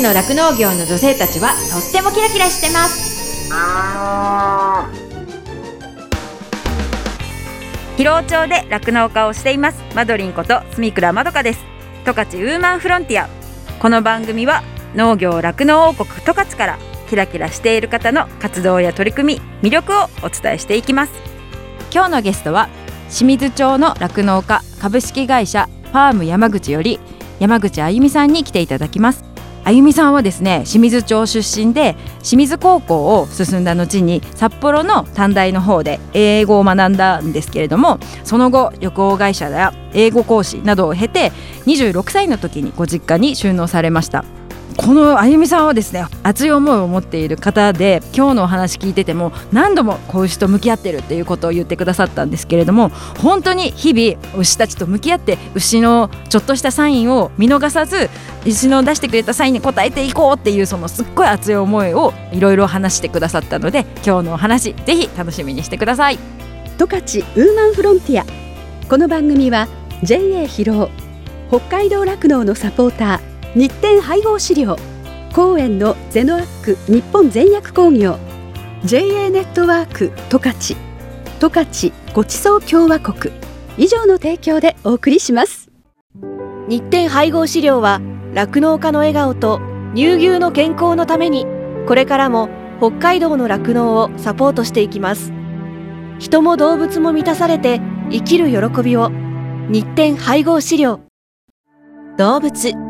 ちの酪農業の女性たちはとってもキラキラしてます。広尾町で酪農家をしています。マドリンこと住倉まどかです。十勝ウーマンフロンティア。この番組は農業酪農王国十勝からキラキラしている方の活動や取り組み魅力をお伝えしていきます。今日のゲストは清水町の酪農家株式会社ファーム山口より山口あゆみさんに来ていただきますあゆみさんはですね清水町出身で清水高校を進んだ後に札幌の短大の方で英語を学んだんですけれどもその後旅行会社や英語講師などを経て26歳の時にご実家に収納されました。このあゆみさんはですね熱い思いを持っている方で今日のお話聞いてても何度も子牛と向き合ってるっていうことを言ってくださったんですけれども本当に日々牛たちと向き合って牛のちょっとしたサインを見逃さず牛の出してくれたサインに応えていこうっていうそのすっごい熱い思いをいろいろ話してくださったので今日のお話ぜひ楽しみにしてください。十勝ウーマンフロンティア。この番組は JA 広尾北海道酪農のサポーター日展配合資料。公園のゼノアック日本全薬工業。JA ネットワーク十勝。十勝ごちそう共和国。以上の提供でお送りします。日展配合資料は酪農家の笑顔と乳牛の健康のためにこれからも北海道の酪農をサポートしていきます。人も動物も満たされて生きる喜びを。日展配合資料。動物。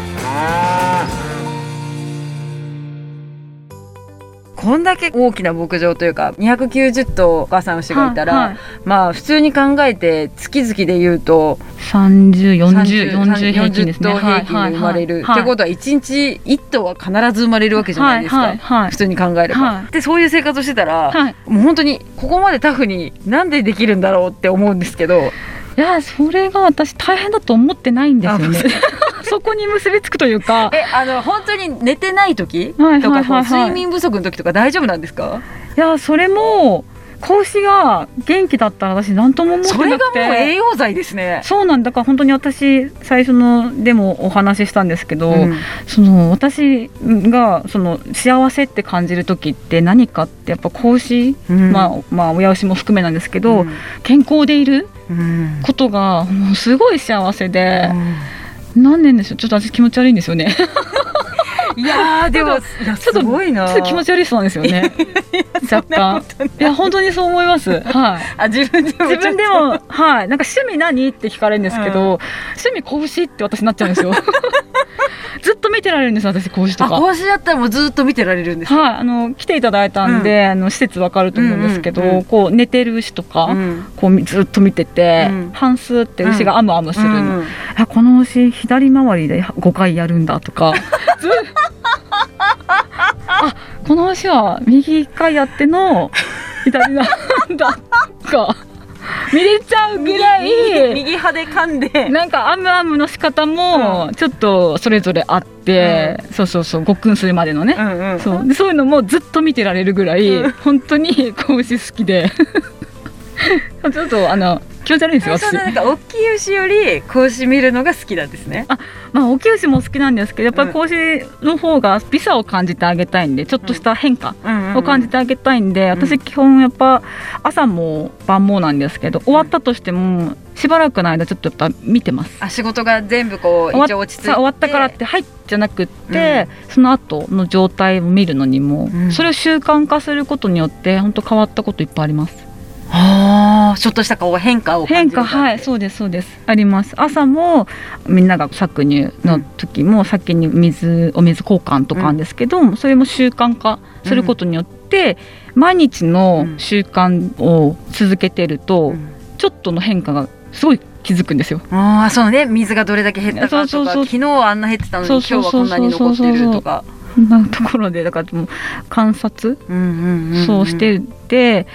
こんだけ大きな牧場というか290頭お母さん牛がいたら、はいはい。まあ普通に考えて月々で言うと30、40、30 40平均ですね。頭平均で生まれる、はいってことは1日1頭は必ず生まれるわけじゃないですか、はいはいはい。普通に考えれば、はい。でそういう生活をしてたら、はい。もう本当にここまでタフになんでできるんだろうって思うんですけど。いや、それが私大変だと思ってないんですよね。そこに結びつくというか。えあの本当に寝てない時とか、はいはいはい。はい睡眠不足の時とか大丈夫なんですか？いや、それも、子牛が元気だったら私何とも思ってそれなくて。がもう栄養剤ですね。そうなんだ。から本当に私最初のでもお話ししたんですけど、うん。その私がその幸せって感じる時って何かってやっぱ子牛、うん。まあまあ親牛も含めなんですけど、うん。健康でいるうん。ことがもうすごい幸せで、何年でしょう？ちょっと私気持ち悪いんですよね。いやー でもちょっとごいなちょっと気持ち悪いそうなんですよね。若干。いや本当にそう思います。はい。あ自分でも自分でもはい。なんか趣味何？って聞かれるんですけど、うん。趣味子牛って私なっちゃうんですよ見てられるんです私子牛とあか講師だったらもうずっと見てられるんですか？はい、あの来ていただいたんで、あの施設わかると思うんですけど、うんうんうんこう寝てる牛とか、うん。こうずっと見てて、うん。半数って牛がアムアムするの、うんあこの牛左回りで5回やるんだとか。ずあこの牛は右1回やっての左なんだとか見れちゃうぐらい。右派で噛んで。なんかアムアムの仕方もちょっとそれぞれあって、そうそうそうごっくんするまでのね、うんうん。そう。でそういうのもずっと見てられるぐらい、うん。本当に 子牛好きで ちょっとあの気持ち悪いんですよ私。ななんか大きい牛より子牛見るのが好きなんですね。まあ大きい牛も好きなんですけどやっぱり子牛の方が美さを感じてあげたいんでちょっとした変化を感じてあげたいんで、私基本やっぱ朝も晩もなんですけど終わったとしてもしばらくの間ちょっとやっぱ見てます。あ仕事が全部こう終わ一応落ち着いて。さ終わったからってはいじゃなくって、その後の状態を見るのにも、うん。それを習慣化することによって本当変わったこといっぱいありますあーちょっとしたこう変化を感変化はいそうですそうです。あります。朝もみんなが搾乳の時も先に水お水交換とかなんですけど、それも習慣化することによって、毎日の習慣を続けてると、うん。ちょっとの変化がすごい気づくんですよ。ああそうね。水がどれだけ減ったかとかそうそうそう昨日はあんな減ってたのに今日そうそうそうそうはこんなに残ってるとか。そんなところでだからもう観察そうしてて、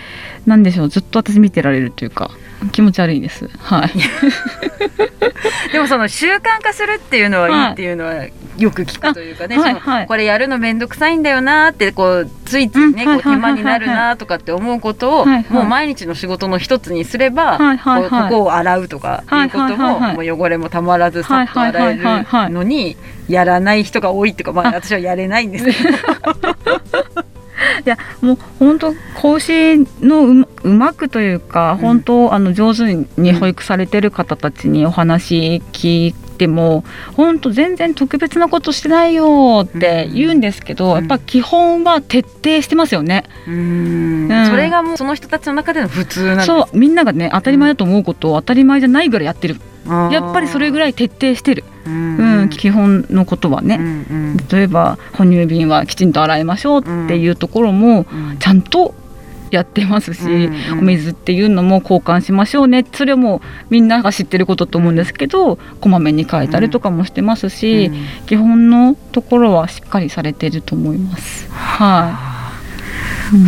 なんでしょうずっと私見てられるというか気持ち悪いです。はい。でもその習慣化するっていうのはいいっていうのはよく聞くというかね、はいはい。これやるの面倒くさいんだよなってこうついついね、うんこう手間になるなとかって思うことを、はいはいもう毎日の仕事の一つにすれば、はいはいはい。こうここを洗うとかっていうことも,、もう汚れもたまらずさっと洗えるのにやらない人が多いっていうか、まあ、あ私はやれないんです。け どいやもう本当講師のうまうまくというか、本当あの上手に保育されてる方たちにお話聞いても本当全然特別なことしてないよって言うんですけど、うん。やっぱ基本は徹底してますよね。うん。うん。それがもうその人たちの中での普通なんそう。みんながね当たり前だと思うことを当たり前じゃないぐらいやってる。やっぱりそれぐらい徹底してる、うん。うん。基本のことはね、うんうん。例えば哺乳瓶はきちんと洗いましょうっていうところもうん。ちゃんとやってますし、うんうんお水っていうのも交換しましょうねそれはもうみんなが知ってることと思うんですけどこまめに変えたりとかもしてますし、基本のところはしっかりされてると思います。はい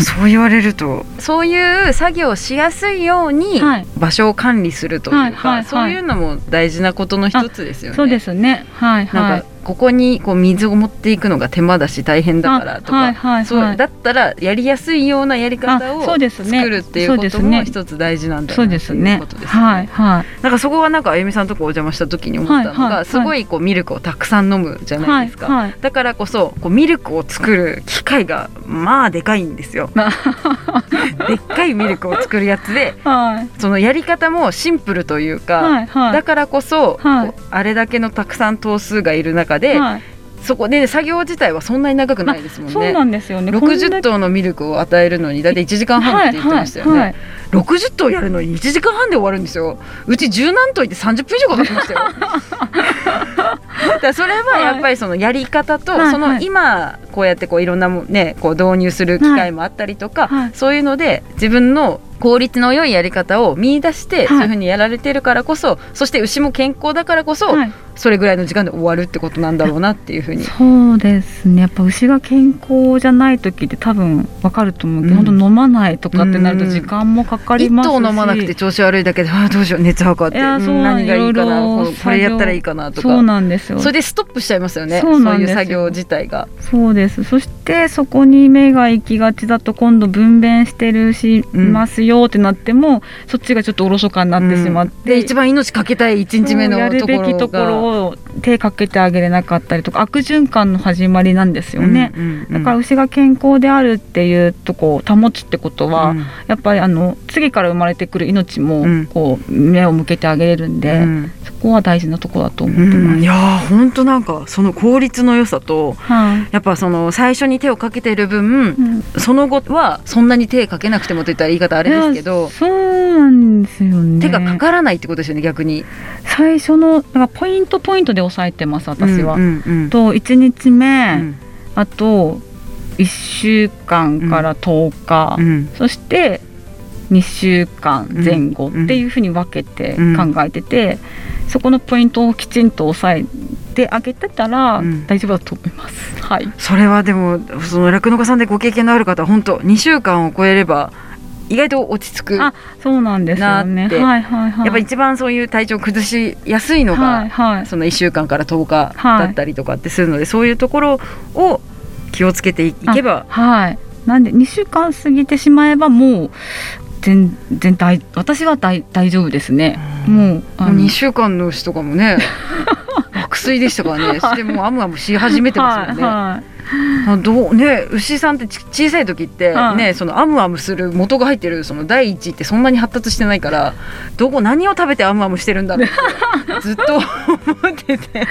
そう言われるとそういう作業をしやすいようにはい場所を管理するというか、はいはいはいそういうのも大事なことの一つですよね。そうですね。はいはいなんか。ここにこう水を持っていくのが手間だし大変だからとか、はいはいはいそうだったらやりやすいようなやり方あをそうですね作るっていうことも一つ大事なんだなそうっていうですねこと。ですよね。はいはい。なんかそこはなんかあゆみさんのとこお邪魔した時に思ったのが、はいはいはいすごいこうミルクをたくさん飲むじゃないですか。はいはいだからこそこうミルクを作る機械がまあでかいんですよ。でっかいミルクを作るやつではいそのやり方もシンプルというか、はいはい。だからこそ、はいこうあれだけのたくさん頭数がいる中で、はい。そこで作業自体はそんなに長くないですもんね。そうなんですよね。こんだ60け頭のミルクを与えるのにだいたい1時間半って言ってましたよね、はいはい60頭やるのに1時間半で終わるんですよ。うち十何頭いて30分以上かかってましたよだそれはやっぱりそのやり方と、その今こうやってこういろんなもねこう導入する機会もあったりとか、はい。そういうので自分の効率の良いやり方を見出して、そういうふうにやられてるからこそそして牛も健康だからこそ、はい。それぐらいの時間で終わるってことなんだろうなっていうふうに。そうですね。やっぱ牛が健康じゃない時って多分わかると思うけど、うん。本当飲まないとかってなると時間もかかり一ますし、頭飲まなくて調子悪いだけでああどうしよう熱測ってううん何がいいかなこれやったらいいかなとか。そうなんですよ。それでストップしちゃいますよねそういう作業自体が。そうです。そしてそこに目が行きがちだと今度分娩してるしうんますよってなっても、そっちがちょっとおろそかになってしまって、で一番命かけたい1日目のやるところが。べきところを手かけてあげれなかったりとか悪循環の始まりなんですよね、うんうんうん。だから牛が健康であるっていうとこを保つってことは、うん。やっぱりあの次から生まれてくる命もうん。こう目を向けてあげれるんで、うん。そこは大事なところだと思ってうます。ん。いやー本当なんかその効率の良さとはい。やっぱその最初に手をかけてる分うん。その後はそんなに手かけなくてもと言ったら言い方あれですけいどやそうなんですよね。手がかからないってことですよね逆に。最初のだからポイントポイントで押さえてます私は。と1日目、うん。あと1週間から10日、うん。そして2週間前後っていうふうに分けて考えてて、そこのポイントをきちんと押さえてあげてたらうん。大丈夫だと思います。はい、それはでもその酪農家さんでご経験のある方は本当2週間を超えれば意外と落ち着くあそうなんですよね。はいはいはい。やっぱ一番そういう体調を崩しやすいのが、はいはい。その1週間から10日だったりとかってするので、そういうところを気をつけていけば。あはい。なんで2週間過ぎてしまえばもう全然大私は大大丈夫ですね。もうあもうの2週間の牛とかもね 爆睡でしたからね。してもうアムアムし始めてますよね。はいはい。あどうね牛さんってち小さい時ってはいね、そのアムアムする元が入ってるその第一ってそんなに発達してないからどこ何を食べてアムアムしてるんだろうって ずっと思ってて。い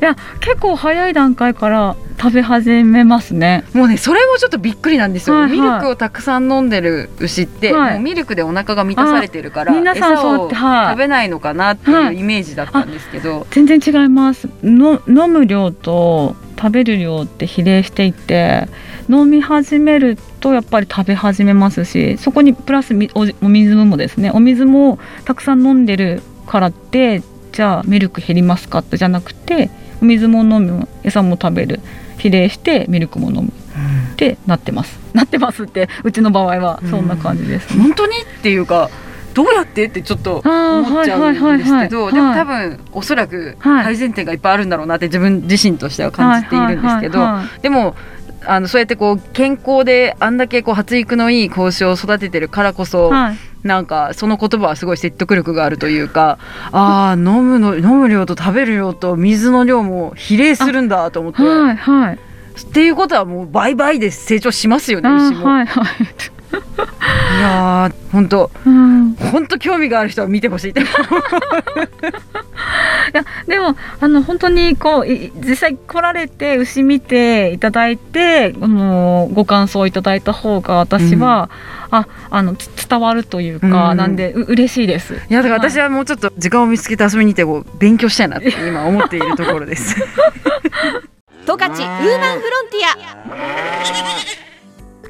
や結構早い段階から食べ始めますね。もうねそれもちょっとびっくりなんですよ、はいはい。ミルクをたくさん飲んでる牛って、はい。もうミルクでお腹が満たされてるからあ皆さんそうやってはい。食べないのかなってはいいうイメージだったんですけど、全然違います。の飲む量と食べる量って比例していて飲み始めるとやっぱり食べ始めますしそこにプラスお水もですねお水もたくさん飲んでるからってじゃあミルク減りますかってじゃなくてお水も飲む餌も食べる比例してミルクも飲むってなってます。なってますってうちの場合はそんな感じです、ね本当に？っていうかどうやってってちょっと思っちゃうんですけどはいでも多分おそらくはい。改善点がいっぱいあるんだろうなって自分自身としては感じているんですけどでもあのそうやってこう健康であんだけこう発育のいい子牛を育ててるからこそ、はい。なんかその言葉はすごい説得力があるというかああ飲むの飲む量と食べる量と水の量も比例するんだと思って、はいはい。っていうことはもう倍々で成長しますよねあ牛も。はいはいいやー本当うん。本当興味がある人は見てほしい。っていやでもあの本当にこうい実際来られて牛見ていただいてあのご感想いただいた方が私は、ああのつ伝わるというか、うん。なんでう嬉しいです。いやだから私はもうちょっと時間を見つけて遊びに行ってこう勉強したいなって今思っているところです。十勝ウーマンフロンティ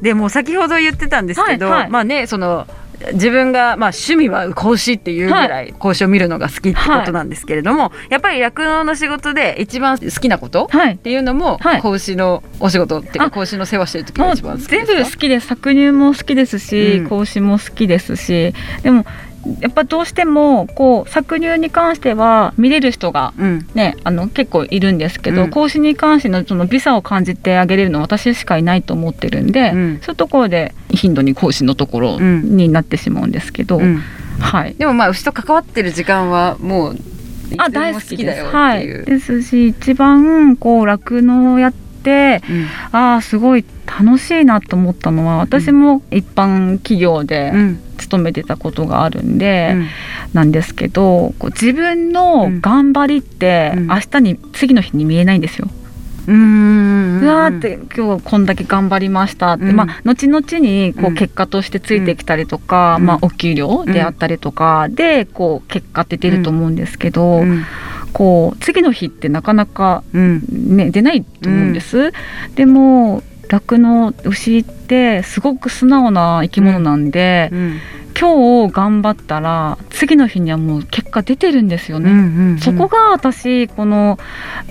でもう先ほど言ってたんですけど、はいはい。まあねその自分がまあ趣味は子牛っていうぐらい子牛を見るのが好きってことなんですけれども、やっぱり酪農の仕事で一番好きなことっていうのもはい。子牛のお仕事っていうかあ子牛の世話してる時が一番好き全ですか？部好きです。搾乳も好きですし、うん。子牛も好きですしでもやっぱどうしてもこう搾乳に関しては見れる人がうん。ね、あの結構いるんですけど、うん。講師に関してのそのビザを感じてあげれるのは私しかいないと思ってるんで、うん。そういうところで頻度に講師のところうん。になってしまうんですけど、うん。はい。でもまあ牛と関わってる時間はもうあ大好きです。だよはい。ですし一番こう酪農をやってああすごい楽しいなと思ったのは私も一般企業でうんうん勤めてたことがあるんで、うん。なんですけど自分の頑張りってうん。明日に次の日に見えないんですよ。うんうわーって今日こんだけ頑張りましたって、うん。まあ後々にこううん。結果としてついてきたりとか、うん。まあお給料であったりとかでこう結果って出ると思うんですけど、うん。こう次の日ってなかなかうん。ね出ないと思うんです。でも酪農牛ってすごく素直な生き物なんで、うん今日頑張ったら次の日にはもう結果出てるんですよね。うんそこが私この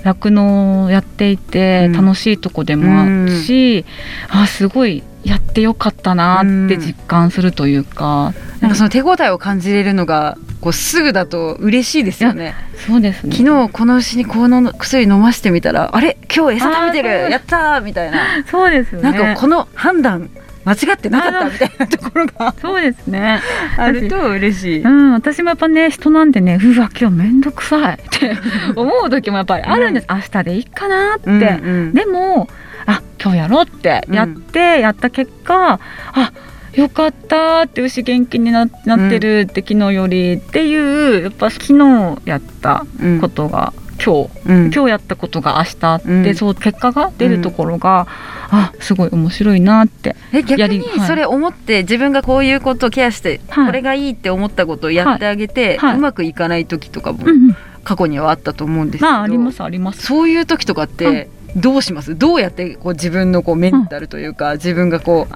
酪農をやっていてうん。楽しいとこでもあるし、あすごいやってよかったなって実感するというか、なんかその手応えを感じれるのがこうすぐだと嬉しいですよね。そうですね。昨日この牛にこの薬飲ましてみたらあれ？今日餌食べてる？やったーみたいな。そうですよね。なんかこの判断間違ってなかったみたいなところが。そうですね。あると嬉しい。うん、私もやっぱね人なんでねうわ今日めんどくさいって思う時もやっぱりあるんです、明日でいいかなって、うんうん。でもあ今日やろうってやって、やった結果あよかったって牛元気にななってるって、昨日よりっていうやっぱ昨日やったうん。ことが、今日うん。今日やったことが明日あって、うん。そう結果が出るところが、あすごい面白いなってえ逆にそれ思って自分がこういうことをケアして、はい。これがいいって思ったことをやってあげて、はい。はい。うまくいかない時とかもうんうん。過去にはあったと思うんですけど、まあありますあります。そういう時とかってどうします？どうやってこう自分のこうメンタルというか、自分がこう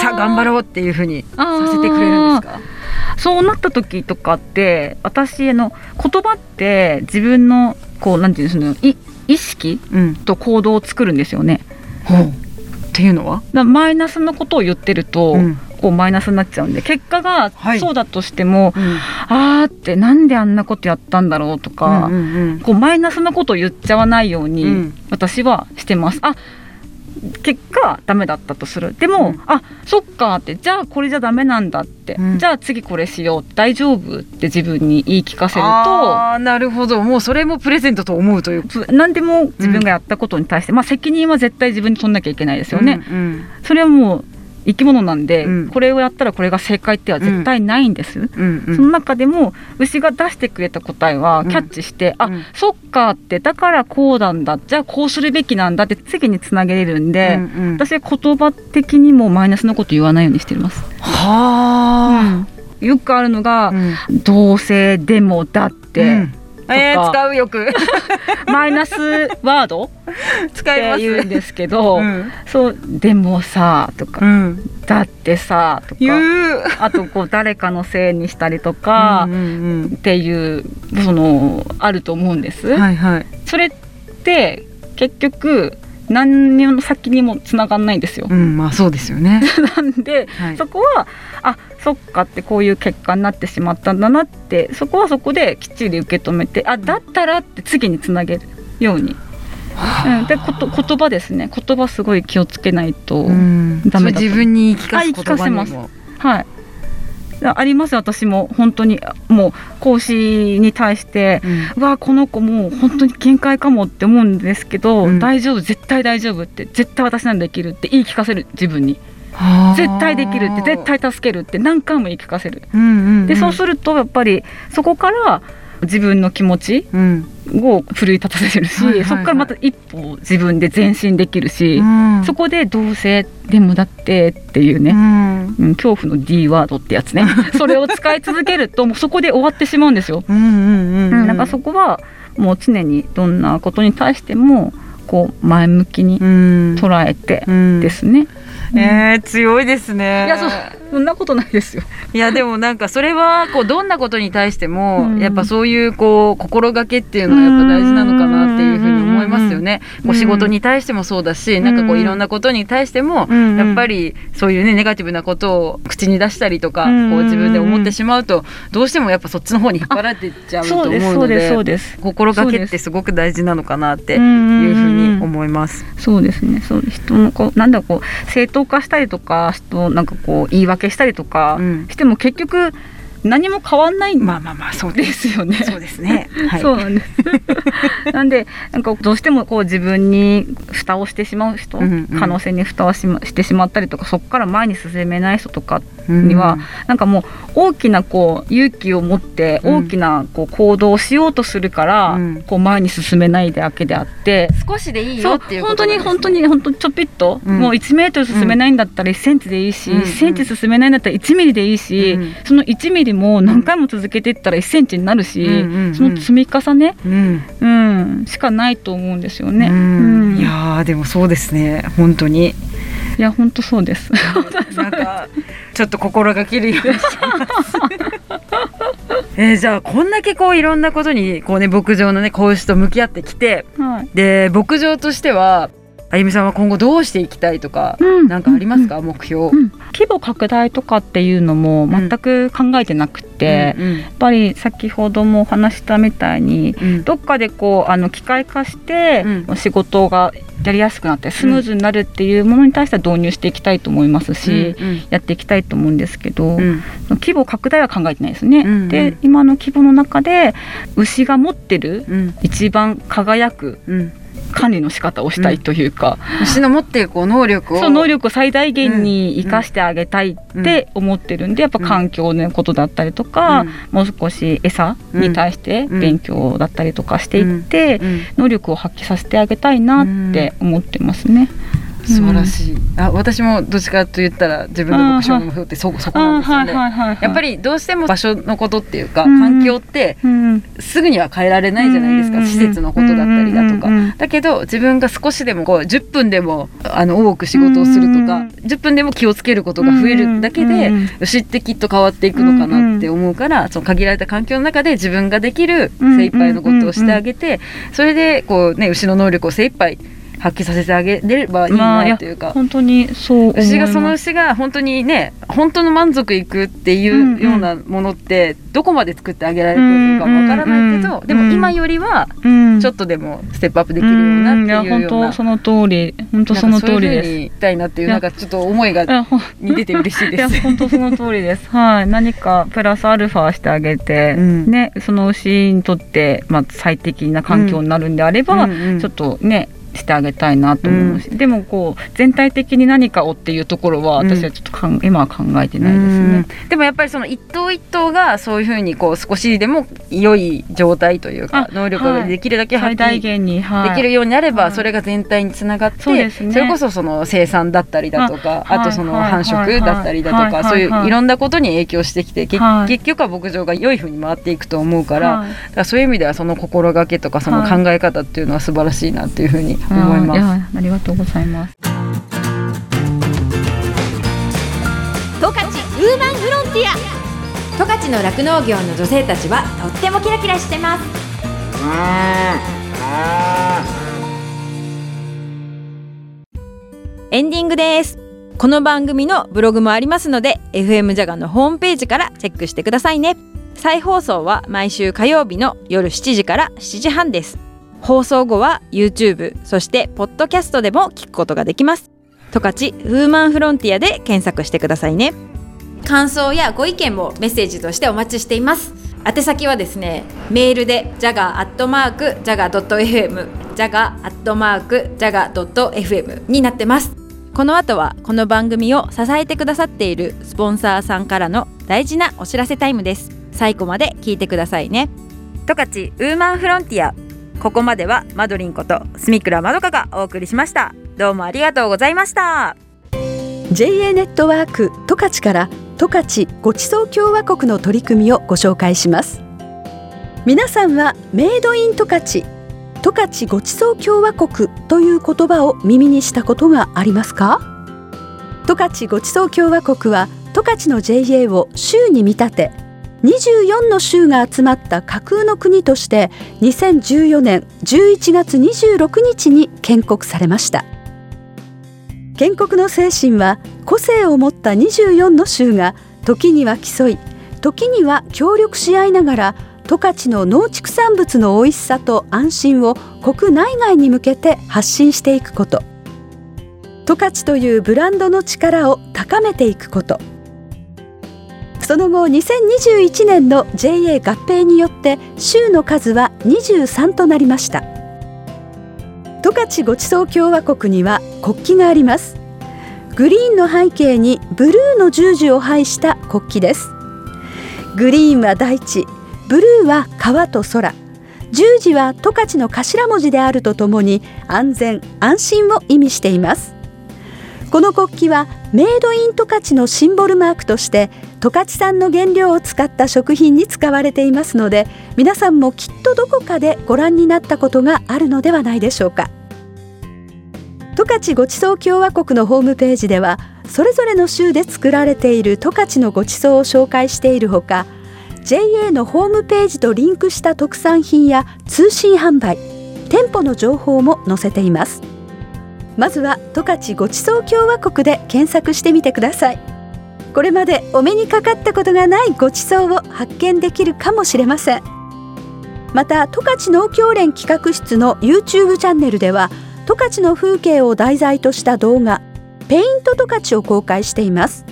さあ頑張ろうっていうふうにさせてくれるんですか？そうなった時とかって私あの言葉って自分のこうなんていうんですかねい意識うん、と行動を作るんですよね。ほう。っていうのは、マイナスのことを言ってると、うん。こうマイナスになっちゃうんで結果がはい。そうだとしても、うん。あーってなんであんなことやったんだろうとか、うんうんこうマイナスなことを言っちゃわないように、うん。私はしてます。あ結果ダメだったとする。でも、うん。あそっかってじゃあこれじゃダメなんだって、うん。じゃあ次これしよう。大丈夫って自分に言い聞かせると。あーなるほど。もうそれもプレゼントと思うという。つ何でも自分がやったことに対して、まあ責任は絶対自分に取んなきゃいけないですよね、うんうん。それはもう生き物なんで、うん。これをやったらこれが正解っては絶対ないんです、うん。うん。その中でも牛が出してくれた答えはうん。キャッチして、あうん。そっかってだからこうなんだじゃあこうするべきなんだって次につなげれるんで、うんうん。私は言葉的にもマイナスなこと言わないようにしてます、はよくあるのが、あ、うん。どうせでもだって、うんえー、使うよく マイナスワード？っ使います。て言うんですけど、うん。そうでもさとか、うん、だってさと言かう。あとこう誰かのせいにしたりとか、っていうそのあると思うんです。うんはいはい。それって結局何にも先にもつながんないんですよ。うんまあそうですよね、なんではい。そこはあそっかってこういう結果になってしまったんだなってそこはそこできっちり受け止めてあだったらって次につなげるように、うん、でこと言葉ですね。言葉すごい気をつけないと、うん、ダメだと。それ自分に言い聞かせます。もはいああります私も。本当に。もう講師に対してうん。うわこの子もう本当に限界かもって思うんですけど、うん。大丈夫？絶対大丈夫って。絶対私なんできるって言い聞かせる自分に。はあ。絶対できるって絶対助けるって何回も言い聞かせる。うんうんうん。でそうするとやっぱりそこから自分の気持ちうん。を奮い立たせるし、はいはいはい。そこからまた一歩自分で前進できるし、うん。そこでどうせでもだってっていうね、うん。うん、恐怖の D ワードってやつね。それを使い続けるともうそこで終わってしまうんですよ、うんからそこはもう常にどんなことに対してもこう前向きにうん。捉えてうん。ですね、えー、強いですね。いやそうそんなことないですよ。いやでもなんかそれはこうどんなことに対しても、うん。やっぱそういうこう心がけっていうのはやっぱ大事なのかなっていうふうに思いますよね。うん。こう仕事に対してもそうだし、ん。なんかこういろんなことに対しても、うん。やっぱりそういうねネガティブなことを口に出したりとか、うん。こう自分で思ってしまうとどうしてもやっぱそっちの方に引っ張られてっちゃうと思そうのですでそうです。心がけってすごく大事なのかなっていうふうに思います。そうですね。そう人のこうなんだこう正当化したりとか人をなんかこう言い訳したりとかうんしても結局何も変わんないんまあまあまあそうでです。すよね。そうですね。はい。そうなんです。なんでなんかどうしてもこう自分に蓋をしてしまう人、うんうん可能性に蓋をし,、ま、してしまったりとかそこから前に進めない人とかうんには、なんかもう大きなこう勇気を持ってうん。大きなこう行動をしようとするから、うん。こう前に進めないだけであって。少しでいいよっていうこ本当に本当に本当にちょぴっと、うん。もう1メートル進めないんだったら1センチでいいし、うん1センチ進めないんだったら1ミリでいいし、うんその1ミリも何回も続けていったら1センチになるし、うんうんうん。その積み重ね、うん。うん、しかないと思うんですよね。ううん。んいやーでもそうですね。本当に。いや本当そうです。なんか ちょっと心がけるようにします えーじゃあこんだけこういろんなことにこうね牧場のね子牛と向き合ってきてはい。で牧場としてはあゆみさんは今後どうしていきたいとか、うん。なんかありますか、目標、うん。規模拡大とかっていうのも全く考えてなくて、うんやっぱり先ほどもお話したみたいにうん。どっかでこうあの機械化してう仕事がやりやすくなってスムーズになるっていうものに対しては導入していきたいと思いますし、うんやっていきたいと思うんですけど、うん。規模拡大は考えてないですね。うんうん。で今の規模の中で牛が持ってるうん。一番輝くうん管理の仕方をしたいというか、牛の持っているこう能力を。その能力を最大限に生かしてあげたいって思ってるんでやっぱ環境のことだったりとか、うん。もう少し餌に対して勉強だったりとかしていって、うん。能力を発揮させてあげたいなって思ってますね。素晴らしい、あ私もどっちかと言ったら自分の目標の目標ってそそこなんですよね、はいはいやっぱりどうしても場所のことっていうか、うん。環境ってうんすぐには変えられないじゃないですか、うん施設のことだったりだとか、うんうんだけど自分が少しでもこう10分でもあの多く仕事をするとか、うん10分でも気をつけることが増えるだけで、うん牛ってきっと変わっていくのかなって思うから、その限られた環境の中で自分ができる精一杯のことをしてあげて、それでこうね牛の能力を精一杯発揮させてあげればいいなというか。本当にそう牛がその牛が本当にね本当の満足いくっていうようなものってどこまで作ってあげられるかわからないけど、うんでも今よりはうん。ちょっとでもステップアップできるようなっていうような、ん。いや本当その通り。本当その通りです。にいきたいなっていうなんかちょっと思いがに出て嬉しいです。本当その通りです。はい、何かプラスアルファしてあげて、うん。ね、その牛にとってまあ最適な環境になるんであれば、うんうん。ちょっとねしてあげたいなと思います、でもこう全体的に何かをっていうところは私はちょっとかん、今は考えてないですね。でもやっぱりその一頭一頭がそういうふうにこう少しでも良い状態というかあ能力ができるだけ発最大揮限に、はい。できるようになれば、はい。それが全体につながって、そうですね。れこそその生産だったりだとかあ,、あとそのはい繁殖だったりだとか、はいはいそういうはいい。ろんなことに影響してきて、けはい。結局は牧場が良いふうに回っていくと思うからそういう意味ではその心がけとかその考え方っていうのは素晴らしいなっていうふうに思います。あやありがとうございます。十勝ウーマンフロンティア。十勝の酪農業の女性たちはとってもキラキラしてます。エンディングです。この番組のブログもありますので FM ジャガのホームページからチェックしてくださいね。再放送は毎週火曜日の夜7時から7時半です放送後は YouTube そしてポッドキャストでも聞くことができます。十勝ウーマンフロンティアで検索してくださいね。感想やご意見もメッセージとしてお待ちしています。宛先はですねメールで jaga.jaga.fm jaga.jaga.fm になってます。この後はこの番組を支えてくださっているスポンサーさんからの大事なお知らせタイムです。最後まで聞いてくださいね。十勝ウーマンフロンティアここまではマドリンこと住倉まどかがお送りしました。どうもありがとうございました。JA ネットワーク十勝から十勝ごちそう共和国の取り組みをご紹介します。皆さんはメイドイン十勝十勝ごちそう共和国という言葉を耳にしたことがありますか？十勝ごちそう共和国は十勝の JA を州に見立て24の州が集まった架空の国として2014年11月26日に建国されました。建国の精神は個性を持った24の州が時には競い時には協力し合いながら十勝の農畜産物の美味しさと安心を国内外に向けて発信していくこと。十勝というブランドの力を高めていくこと。その後2021年の JA 合併によって州の数は23となりました。十勝ごちそう共和国には国旗があります。グリーンの背景にブルーの十字を配した国旗です。グリーンは大地ブルーは川と空。十字は十勝の頭文字であるとともに安全安心を意味しています。この国旗はメイドイン十勝のシンボルマークとして十勝産の原料を使った食品に使われていますので皆さんもきっとどこかでご覧になったことがあるのではないでしょうか。十勝ごちそう共和国のホームページではそれぞれの州で作られている十勝のごちそうを紹介しているほか JA のホームページとリンクした特産品や通信販売店舗の情報も載せています。まずは十勝ごちそう共和国で検索してみてください。これまでお目にかかったことがないごちそうを発見できるかもしれません。また十勝農協連企画室の YouTube チャンネルでは十勝の風景を題材とした動画ペイント十勝を公開しています。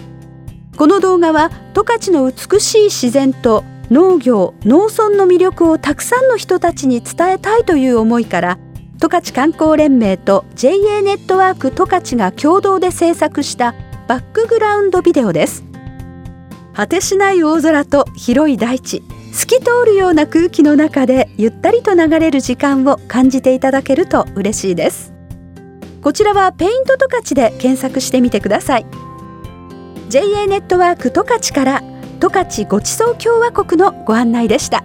この動画は十勝の美しい自然と農業農村の魅力をたくさんの人たちに伝えたいという思いから十勝観光連盟と JA ネットワーク十勝が共同で制作したバックグラウンドビデオです。果てしない大空と広い大地。透き通るような空気の中でゆったりと流れる時間を感じていただけると嬉しいです。こちらはペイント十勝で検索してみてください。JA ネットワーク十勝から十勝ごちそう共和国のご案内でした。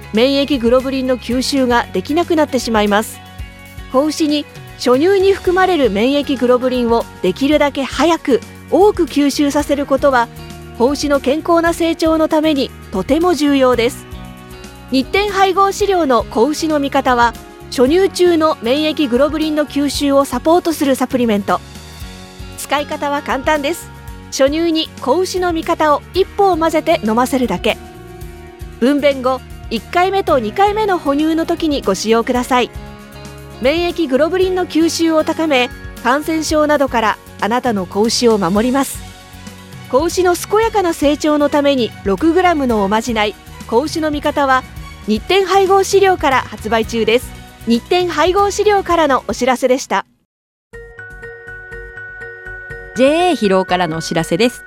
免疫グロブリンの吸収ができなくなってしまいます。子牛に初乳に含まれる免疫グロブリンをできるだけ早く多く吸収させることは子牛の健康な成長のためにとても重要です。日展配合飼料の子牛の見方は初乳中の免疫グロブリンの吸収をサポートするサプリメント。使い方は簡単です。初乳に子牛の味方を一歩を混ぜて飲ませるだけ。分娩後1回目と2回目の哺乳の時にご使用ください。免疫グロブリンの吸収を高め感染症などからあなたの子牛を守ります。子牛の健やかな成長のために 6g のおまじない子牛の味方は日展配合飼料から発売中です。日展配合飼料からのお知らせでした。JA 疲労からのお知らせです。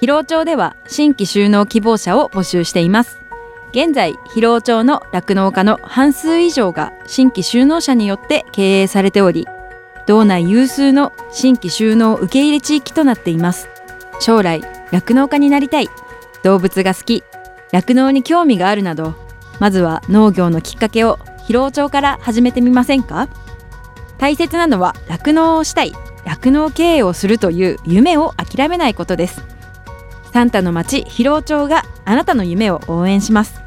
疲労町では新規就農希望者を募集しています。現在疲労町の酪農家の半数以上が新規就農者によって経営されており道内有数の新規就農受け入れ地域となっています。将来酪農家になりたい。動物が好き。酪農に興味があるなどまずは農業のきっかけを疲労町から始めてみませんか？大切なのは酪農をしたい。酪農経営をするという夢を諦めないことです。サンタの町広労町があなたの夢を応援します。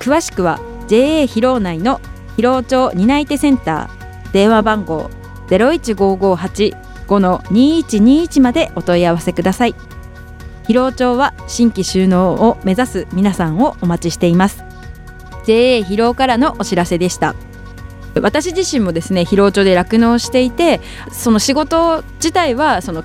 詳しくは JA 広労内の広労町担い手センター電話番号015585-2121までお問い合わせください。広労町は新規収納を目指す皆さんをお待ちしています。JA 広労からのお知らせでした。私自身もですね疲労町で酪農していてその仕事自体はその